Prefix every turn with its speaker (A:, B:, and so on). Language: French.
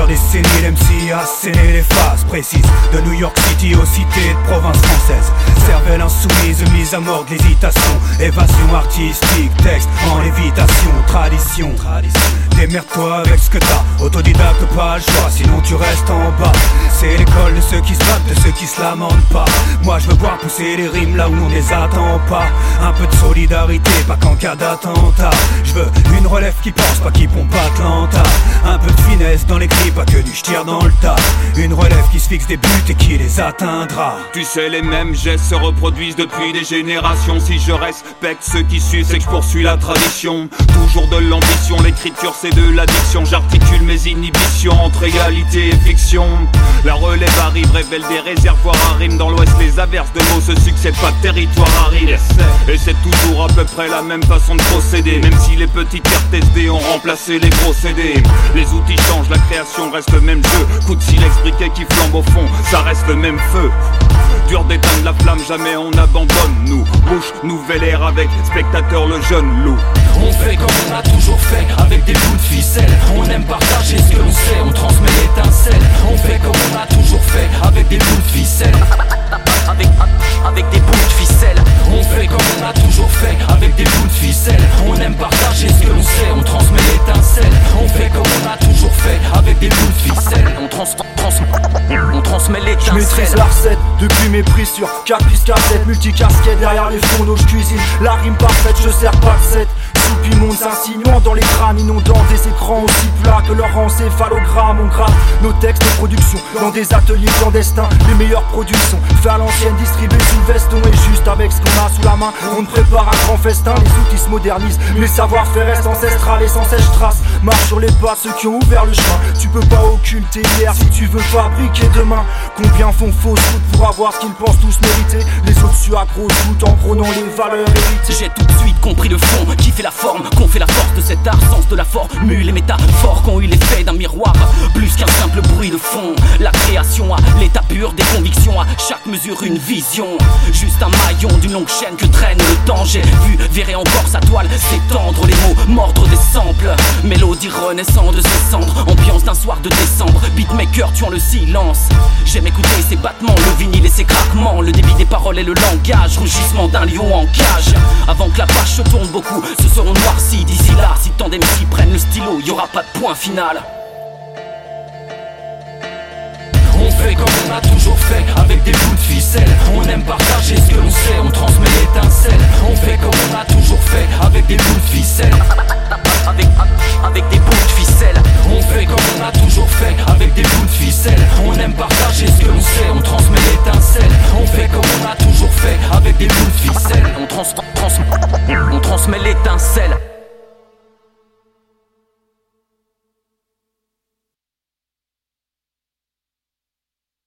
A: décennies, l'MC a les phases précises De New York City aux cités de province française Cervelle insoumise, mise à mort l'hésitation. Évasion artistique, texte en lévitation. Tradition, démerde-toi avec ce que t'as. Autodidacte, pas le choix, sinon tu restes en bas. C'est l'école de ceux qui se battent, de ceux qui se lamentent pas. Moi je veux voir pousser les rimes là où on les attend pas. Un peu de solidarité, pas qu'en cas d'attentat. Je veux une relève qui pense, pas qui pompe Atlanta. Un peu de finesse dans les pas que du tire dans le tas. Une relève qui se fixe des buts et qui les atteindra.
B: Tu sais les mêmes gestes se reproduisent depuis des générations. Si je respecte ceux qui suivent, c'est que je poursuis la tradition. Toujours de l'ambition, l'écriture c'est de l'addiction. J'articule mes inhibitions entre réalité et fiction. La relève arrive, révèle des réservoirs à rime Dans l'ouest les averses de mots se succèdent pas de territoire aride. Et c'est toujours à peu près la même façon de procéder. Même si les petites cartes SD ont remplacé les gros CD Les outils changent, la création reste le même jeu. Coup de silex briquet qui flambe au fond, ça reste le même feu. Dur d'éteindre la flamme, jamais on abandonne nous. Bouche, nouvelle ère avec spectateur le jeune loup.
C: On fait comme on a toujours fait, avec des bouts de ficelle. On aime partager ce que l'on sait, on transmet l'étincelle. On fait comme on a toujours fait, avec des bouts
D: Je maîtrise la recette depuis mes prises sur 4 plus 4 Multicasquette derrière les fourneaux je cuisine. La rime parfaite je sers pas de 7 Soupi monde s'insinuant dans les crânes Inondant des écrans aussi plats que leur encéphalogramme. On grave nos textes de production dans des ateliers clandestins. Les meilleurs produits sont faits à l'ancienne distribués sous veston. Et juste avec ce qu'on a sous la main On prépare un grand festin. Les outils se modernisent Mais le savoir-faire reste ancestral et sans sèche trace Marche sur les pas ceux qui ont ouvert le chemin. Tu peux pas occulter hier si tu veux fabriquer demain. Combien font fausse route pour avoir ce qu'ils pensent tous mériter. Les tout en prônant les valeurs
C: J'ai tout de suite compris le fond qui fait la forme, qu'on fait la force de cet art, sens de la formule et métaphores qu'ont eu l'effet d'un miroir, plus qu'un simple bruit de fond. La création a l'état pur des convictions, à chaque mesure une vision. Juste un maillon d'une longue chaîne que traîne le temps. J'ai vu, verrai encore sa toile s'étendre, les mots mordre des samples. Mélodie renaissant de ses cendres, ambiance d'un soir de décembre. Beatmaker tuant le silence. J'aime écouter ses battements, le vinyle et ses craquements, le débit des paroles et le langage, rugissement d'un lion en cage. Avant que la page se tourne beaucoup, se seront noircis d'ici là. Si tant d'MC prennent le stylo, y aura pas de point final. On fait comme on a toujours fait, avec des bouts de ficelle. On aime partager ce que l'on sait, on transmet